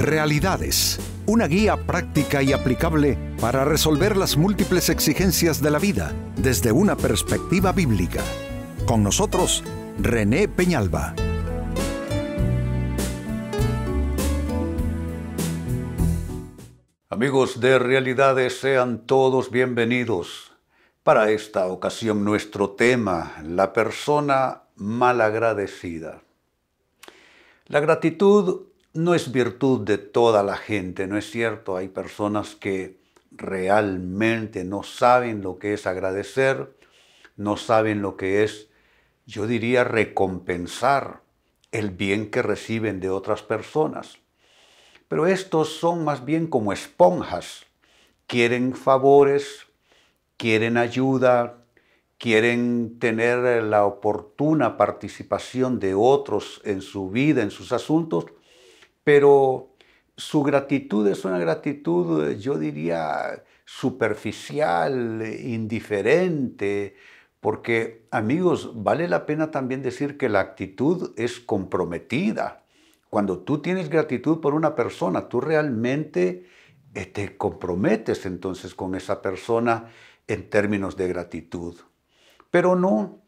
Realidades, una guía práctica y aplicable para resolver las múltiples exigencias de la vida desde una perspectiva bíblica. Con nosotros, René Peñalba. Amigos de Realidades, sean todos bienvenidos. Para esta ocasión nuestro tema, la persona malagradecida. La gratitud no es virtud de toda la gente, ¿no es cierto? Hay personas que realmente no saben lo que es agradecer, no saben lo que es, yo diría, recompensar el bien que reciben de otras personas. Pero estos son más bien como esponjas, quieren favores, quieren ayuda, quieren tener la oportuna participación de otros en su vida, en sus asuntos, pero su gratitud es una gratitud, yo diría, superficial, indiferente, porque amigos, vale la pena también decir que la actitud es comprometida. Cuando tú tienes gratitud por una persona, tú realmente eh, te comprometes entonces con esa persona en términos de gratitud. Pero no,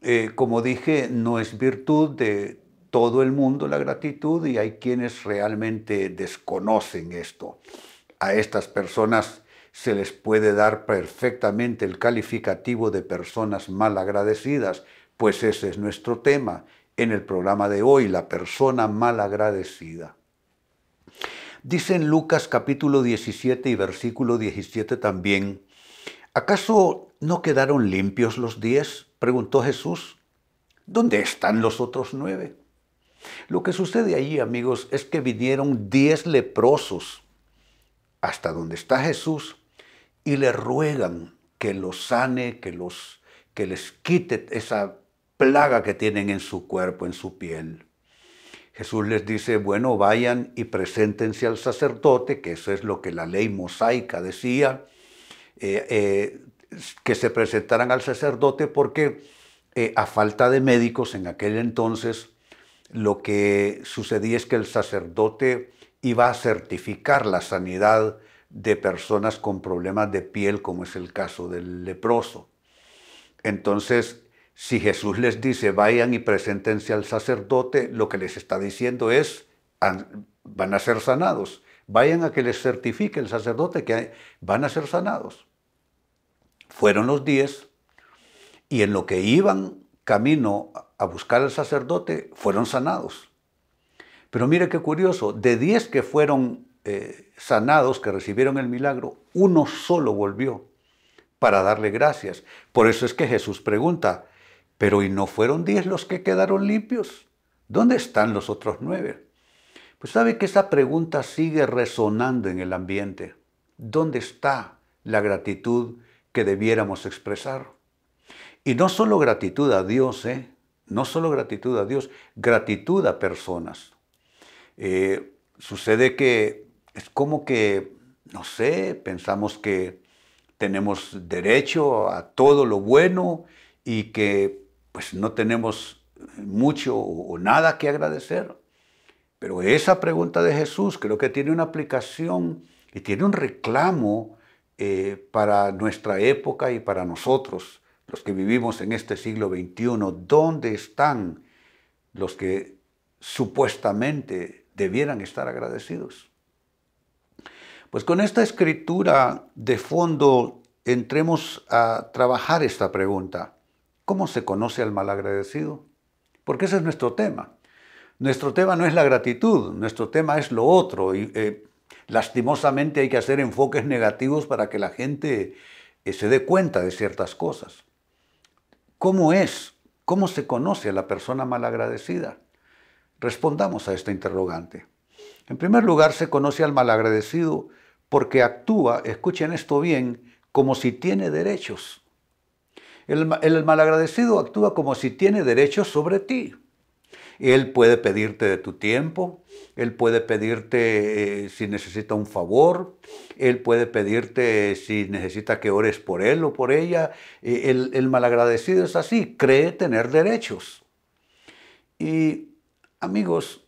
eh, como dije, no es virtud de todo el mundo la gratitud y hay quienes realmente desconocen esto. A estas personas se les puede dar perfectamente el calificativo de personas mal agradecidas, pues ese es nuestro tema en el programa de hoy, la persona mal agradecida. Dice en Lucas capítulo 17 y versículo 17 también, ¿acaso no quedaron limpios los diez? preguntó Jesús. ¿Dónde están los otros nueve? Lo que sucede allí, amigos, es que vinieron diez leprosos hasta donde está Jesús y le ruegan que los sane, que, los, que les quite esa plaga que tienen en su cuerpo, en su piel. Jesús les dice, bueno, vayan y preséntense al sacerdote, que eso es lo que la ley mosaica decía, eh, eh, que se presentaran al sacerdote porque eh, a falta de médicos en aquel entonces, lo que sucedía es que el sacerdote iba a certificar la sanidad de personas con problemas de piel, como es el caso del leproso. Entonces, si Jesús les dice, vayan y preséntense al sacerdote, lo que les está diciendo es, van a ser sanados. Vayan a que les certifique el sacerdote que van a ser sanados. Fueron los diez y en lo que iban camino a buscar al sacerdote fueron sanados. Pero mire qué curioso, de diez que fueron eh, sanados, que recibieron el milagro, uno solo volvió para darle gracias. Por eso es que Jesús pregunta, pero ¿y no fueron diez los que quedaron limpios? ¿Dónde están los otros nueve? Pues sabe que esa pregunta sigue resonando en el ambiente. ¿Dónde está la gratitud que debiéramos expresar? Y no solo gratitud a Dios, ¿eh? no solo gratitud a Dios, gratitud a personas. Eh, sucede que es como que, no sé, pensamos que tenemos derecho a todo lo bueno y que pues no tenemos mucho o nada que agradecer. Pero esa pregunta de Jesús creo que tiene una aplicación y tiene un reclamo eh, para nuestra época y para nosotros los que vivimos en este siglo XXI, ¿dónde están los que supuestamente debieran estar agradecidos? Pues con esta escritura de fondo entremos a trabajar esta pregunta. ¿Cómo se conoce al malagradecido? Porque ese es nuestro tema. Nuestro tema no es la gratitud, nuestro tema es lo otro. Y eh, lastimosamente hay que hacer enfoques negativos para que la gente eh, se dé cuenta de ciertas cosas. ¿Cómo es? ¿Cómo se conoce a la persona malagradecida? Respondamos a esta interrogante. En primer lugar, se conoce al malagradecido porque actúa, escuchen esto bien, como si tiene derechos. El, el, malagradecido actúa como si tiene derechos sobre ti. Él puede pedirte de tu tiempo, él puede pedirte eh, si necesita un favor, él puede pedirte si necesita que ores por él o por ella. Eh, el, el malagradecido es así, cree tener derechos. Y amigos,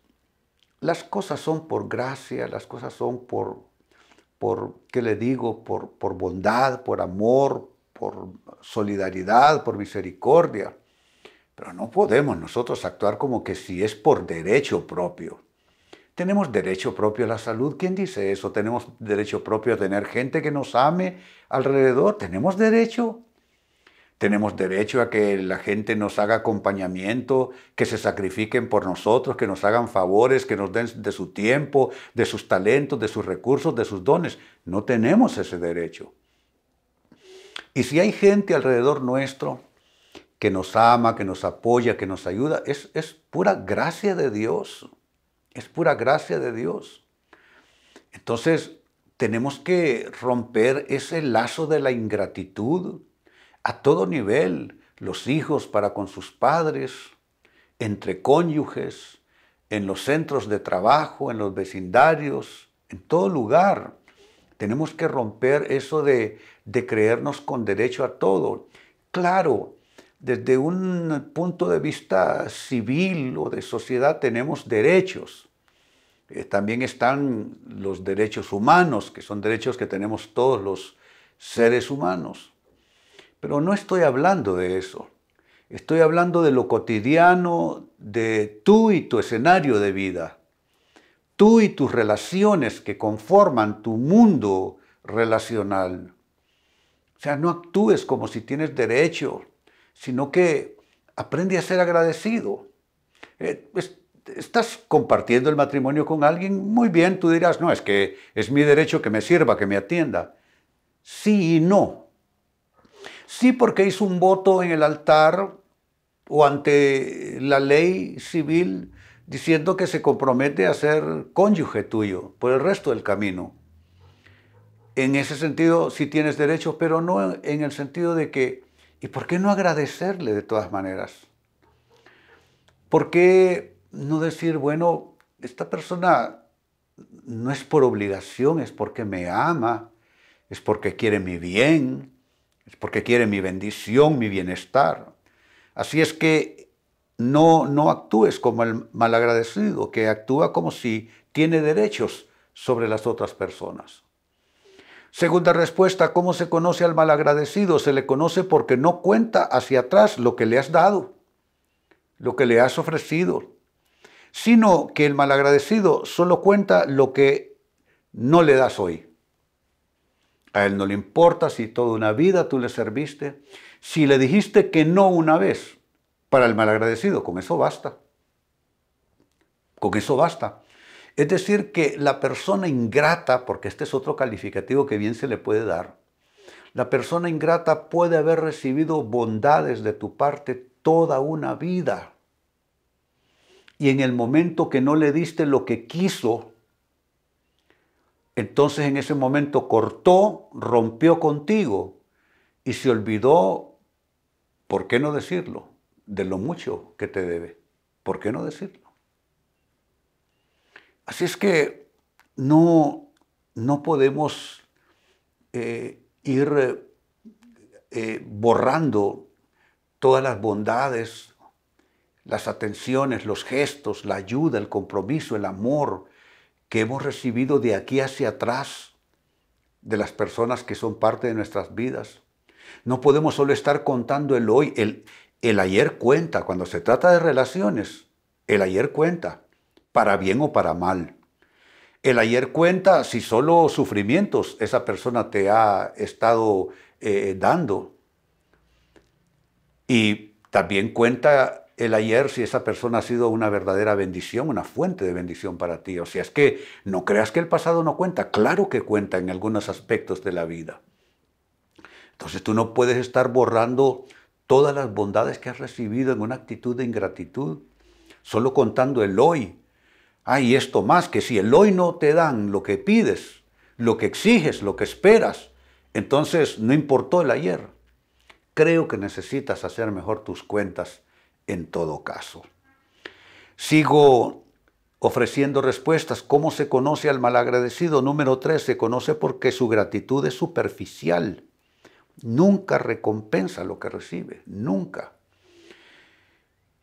las cosas son por gracia, las cosas son por, por ¿qué le digo? Por, por bondad, por amor, por solidaridad, por misericordia. Pero no podemos nosotros actuar como que si es por derecho propio. Tenemos derecho propio a la salud. ¿Quién dice eso? Tenemos derecho propio a tener gente que nos ame alrededor. Tenemos derecho. Tenemos derecho a que la gente nos haga acompañamiento, que se sacrifiquen por nosotros, que nos hagan favores, que nos den de su tiempo, de sus talentos, de sus recursos, de sus dones. No tenemos ese derecho. Y si hay gente alrededor nuestro que nos ama, que nos apoya, que nos ayuda, es, es pura gracia de Dios. Es pura gracia de Dios. Entonces, tenemos que romper ese lazo de la ingratitud a todo nivel, los hijos para con sus padres, entre cónyuges, en los centros de trabajo, en los vecindarios, en todo lugar. Tenemos que romper eso de, de creernos con derecho a todo. Claro, desde un punto de vista civil o de sociedad tenemos derechos. Eh, también están los derechos humanos, que son derechos que tenemos todos los seres humanos. Pero no estoy hablando de eso. Estoy hablando de lo cotidiano, de tú y tu escenario de vida. Tú y tus relaciones que conforman tu mundo relacional. O sea, no actúes como si tienes derecho, sino que aprende a ser agradecido. Eh, estás compartiendo el matrimonio con alguien, muy bien, tú dirás, no, es que es mi derecho que me sirva, que me atienda. Sí y no. Sí porque hizo un voto en el altar o ante la ley civil diciendo que se compromete a ser cónyuge tuyo por el resto del camino. En ese sentido sí tienes derecho, pero no en el sentido de que, ¿y por qué no agradecerle de todas maneras? ¿Por qué no decir, bueno, esta persona no es por obligación, es porque me ama, es porque quiere mi bien, es porque quiere mi bendición, mi bienestar. Así es que no, no actúes como el malagradecido, que actúa como si tiene derechos sobre las otras personas. Segunda respuesta, ¿cómo se conoce al malagradecido? Se le conoce porque no cuenta hacia atrás lo que le has dado, lo que le has ofrecido, sino que el malagradecido solo cuenta lo que no le das hoy. A él no le importa si toda una vida tú le serviste. Si le dijiste que no una vez, para el malagradecido, con eso basta. Con eso basta. Es decir, que la persona ingrata, porque este es otro calificativo que bien se le puede dar, la persona ingrata puede haber recibido bondades de tu parte toda una vida. Y en el momento que no le diste lo que quiso, entonces en ese momento cortó, rompió contigo y se olvidó, ¿por qué no decirlo? De lo mucho que te debe. ¿Por qué no decirlo? Así es que no, no podemos eh, ir eh, borrando todas las bondades, las atenciones, los gestos, la ayuda, el compromiso, el amor, que hemos recibido de aquí hacia atrás de las personas que son parte de nuestras vidas. No podemos solo estar contando el hoy, el, el ayer cuenta, cuando se trata de relaciones, el ayer cuenta, para bien o para mal. El ayer cuenta si solo sufrimientos esa persona te ha estado eh, dando. Y también cuenta el ayer si esa persona ha sido una verdadera bendición, una fuente de bendición para ti. O sea, es que no creas que el pasado no cuenta, claro que cuenta en algunos aspectos de la vida. Entonces tú no puedes estar borrando todas las bondades que has recibido en una actitud de ingratitud, solo contando el hoy. Hay esto más, que si el hoy no te dan lo que pides, lo que exiges, lo que esperas, entonces no importó el ayer. Creo que necesitas hacer mejor tus cuentas en todo caso. Sigo ofreciendo respuestas. ¿Cómo se conoce al malagradecido? Número tres, se conoce porque su gratitud es superficial. Nunca recompensa lo que recibe, nunca.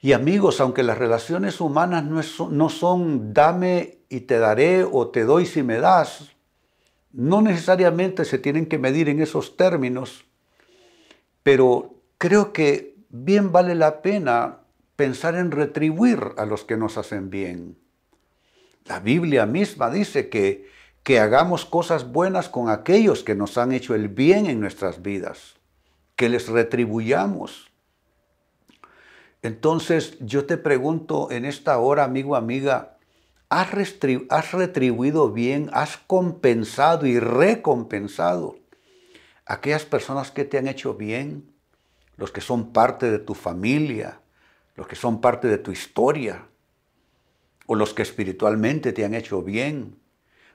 Y amigos, aunque las relaciones humanas no, son dame y te daré o te doy si me das, no necesariamente se tienen que medir en esos términos, pero creo que bien vale la pena pensar en retribuir a los que nos hacen bien. La Biblia misma dice que, que hagamos cosas buenas con aquellos que nos han hecho el bien en nuestras vidas, que les retribuyamos. Entonces yo te pregunto en esta hora, amigo, amiga, ¿has, ¿has retribuido bien, has compensado y recompensado aquellas personas que te han hecho bien, los que son parte de tu familia, los que son parte de tu historia, o los que espiritualmente te han hecho bien,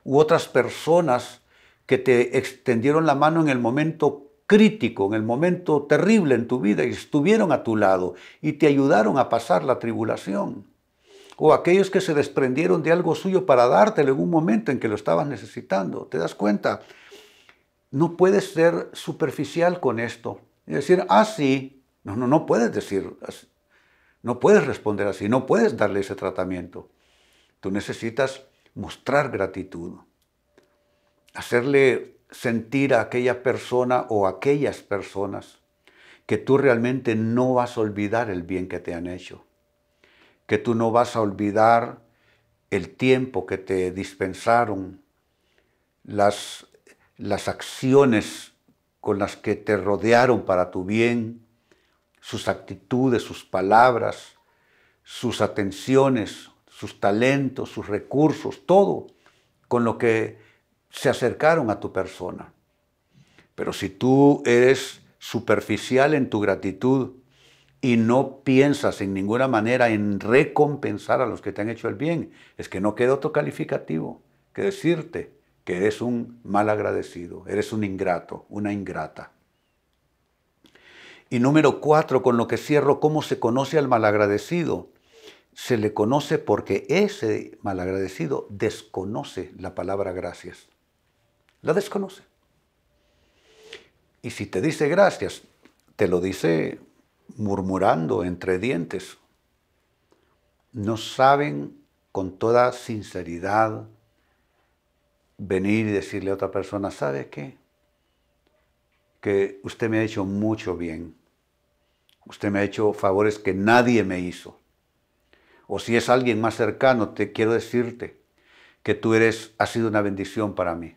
u otras personas que te extendieron la mano en el momento crítico, en el momento terrible en tu vida y estuvieron a tu lado y te ayudaron a pasar la tribulación. O aquellos que se desprendieron de algo suyo para dártelo en un momento en que lo estabas necesitando. ¿Te das cuenta? No puedes ser superficial con esto. Y decir, ah, sí. No, no, no puedes decir, no puedes responder así, no puedes darle ese tratamiento. Tú necesitas mostrar gratitud, hacerle sentir a aquella persona o aquellas personas que tú realmente no vas a olvidar el bien que te han hecho, que tú no vas a olvidar el tiempo que te dispensaron, las, las acciones con las que te rodearon para tu bien, sus actitudes, sus palabras, sus atenciones, sus talentos, sus recursos, todo con lo que se acercaron a tu persona. Pero si tú eres superficial en tu gratitud y no piensas en ninguna manera en recompensar a los que te han hecho el bien, es que no queda otro calificativo que decirte que eres un mal agradecido, eres un ingrato, una ingrata. Y número cuatro, con lo que cierro, ¿cómo se conoce al malagradecido? Se le conoce porque ese malagradecido desconoce la palabra gracias. La desconoce. Y si te dice gracias, te lo dice murmurando entre dientes. No saben con toda sinceridad venir y decirle a otra persona, ¿sabe qué? Que usted me ha hecho mucho bien. Usted me ha hecho favores que nadie me hizo. O si es alguien más cercano, te quiero decirte que tú eres, has sido una bendición para mí.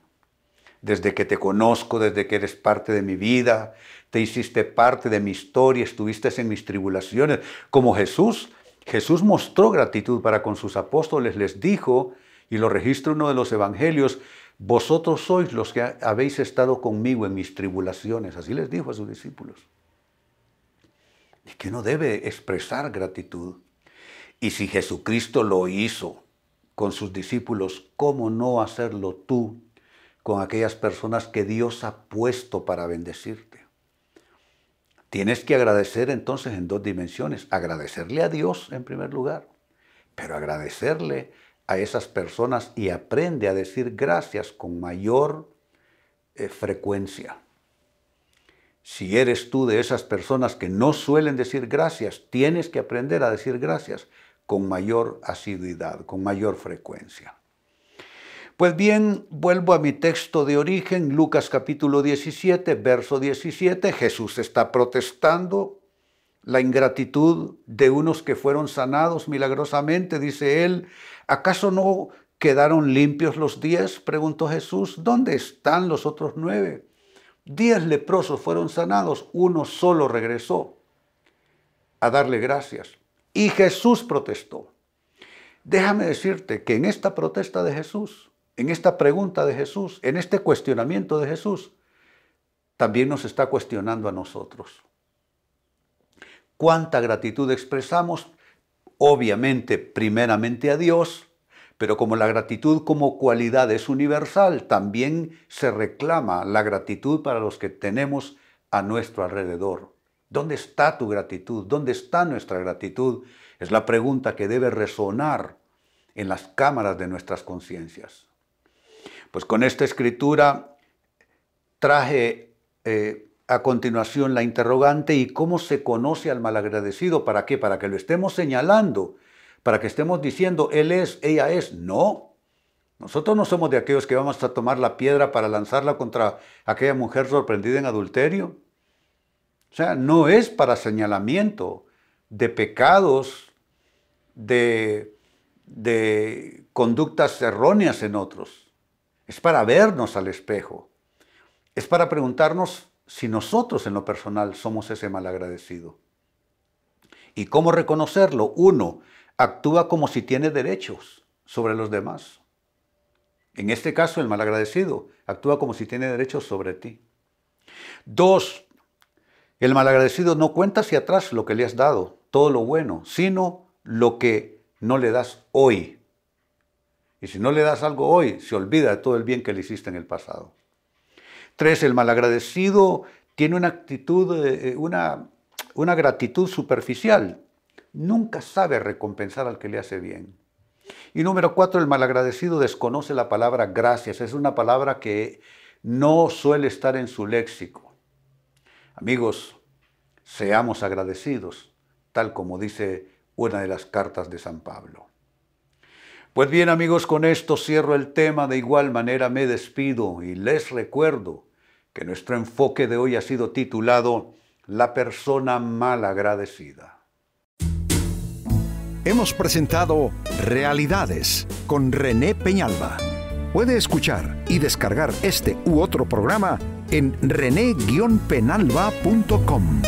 Desde que te conozco, desde que eres parte de mi vida, te hiciste parte de mi historia, estuviste en mis tribulaciones. Como Jesús, Jesús mostró gratitud para con sus apóstoles, les dijo, y lo registra uno de los evangelios, vosotros sois los que habéis estado conmigo en mis tribulaciones. Así les dijo a sus discípulos y que uno debe expresar gratitud. Y si Jesucristo lo hizo con sus discípulos, ¿cómo no hacerlo tú con aquellas personas que Dios ha puesto para bendecirte? Tienes que agradecer entonces en dos dimensiones. Agradecerle a Dios en primer lugar, pero agradecerle a esas personas y aprende a decir gracias con mayor eh, frecuencia. Si eres tú de esas personas que no suelen decir gracias, tienes que aprender a decir gracias con mayor asiduidad, con mayor frecuencia. Pues bien, vuelvo a mi texto de origen, Lucas capítulo 17, verso 17. Jesús está protestando la ingratitud de unos que fueron sanados milagrosamente, dice él. ¿Acaso no quedaron limpios los diez? preguntó Jesús. ¿Dónde están los otros nueve? Diez leprosos fueron sanados, uno solo regresó a darle gracias. Y Jesús protestó. Déjame decirte que en esta protesta de Jesús, en esta pregunta de Jesús, en este cuestionamiento de Jesús, también nos está cuestionando a nosotros. ¿Cuánta gratitud expresamos? Obviamente, primeramente a Dios, pero como la gratitud como cualidad es universal, también se reclama la gratitud para los que tenemos a nuestro alrededor. ¿Dónde está tu gratitud? ¿Dónde está nuestra gratitud? Es la pregunta que debe resonar en las cámaras de nuestras conciencias. Pues con esta escritura traje eh, a continuación la interrogante y cómo se conoce al malagradecido. ¿Para qué? Para que lo estemos señalando, para que estemos diciendo, él es, ella es. No. Nosotros no somos de aquellos que vamos a tomar la piedra para lanzarla contra aquella mujer sorprendida en adulterio. O sea, no es para señalamiento de pecados, de, de conductas erróneas en otros. Es para vernos al espejo. Es para preguntarnos si nosotros en lo personal somos ese malagradecido. ¿Y cómo reconocerlo? Uno, actúa como si tiene derechos sobre los demás. En este caso, el malagradecido actúa como si tiene derechos sobre ti. Dos, el malagradecido no cuenta hacia atrás lo que le has dado, todo lo bueno, sino lo que no le das hoy. Y si no le das algo hoy, se olvida de todo el bien que le hiciste en el pasado. Tres, el malagradecido tiene una actitud, eh, una, una gratitud superficial. Nunca sabe recompensar al que le hace bien. Y número cuatro, el malagradecido desconoce la palabra gracias. Es una palabra que no suele estar en su léxico. Amigos, seamos agradecidos, tal como dice una de las cartas de San Pablo. Pues bien amigos, con esto cierro el tema, de igual manera me despido y les recuerdo que nuestro enfoque de hoy ha sido titulado La persona mal agradecida. Hemos presentado Realidades con René Peñalba. Puede escuchar y descargar este u otro programa en rene-penalba.com.